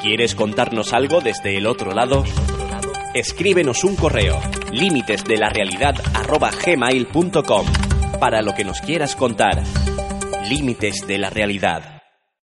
¿Quieres contarnos algo desde el otro lado? Escríbenos un correo límites de la realidad para lo que nos quieras contar. Límites de la realidad.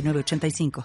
906985.